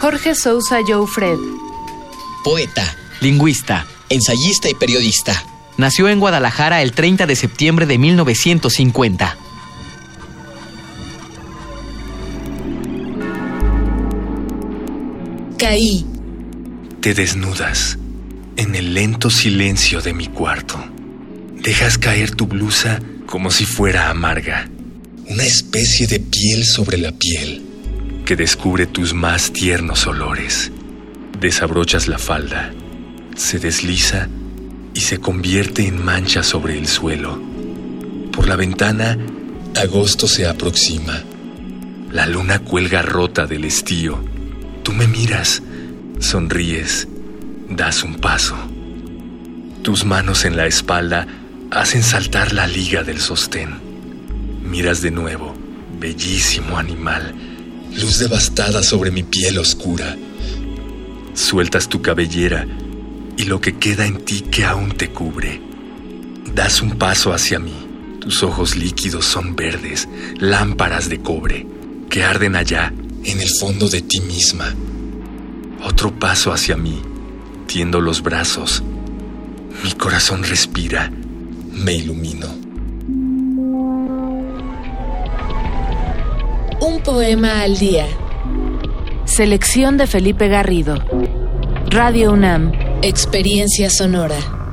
Jorge Sousa Joe Fred. Poeta, Lingüista. ensayista y periodista. Nació en Guadalajara el 30 de septiembre de 1950. Caí. Te desnudas en el lento silencio de mi cuarto. Dejas caer tu blusa como si fuera amarga, Una especie de piel sobre la piel. Que descubre tus más tiernos olores. Desabrochas la falda, se desliza y se convierte en mancha sobre el suelo. Por la ventana, Agosto se aproxima. la luna cuelga rota del estío. Tú me miras, sonríes, das un paso. Tus manos en la espalda hacen saltar la liga del sostén. Miras de nuevo, bellísimo animal. Luz devastada sobre mi piel oscura. Sueltas tu cabellera y lo que queda en ti que aún te cubre. Das un paso hacia mí. Tus ojos líquidos son verdes, lámparas de cobre, que arden allá. En el fondo de ti misma. Otro paso hacia mí. Tiendo los brazos. Mi corazón respira. Me ilumino. Poema al día. Selección de Felipe Garrido. Radio UNAM. Experiencia sonora.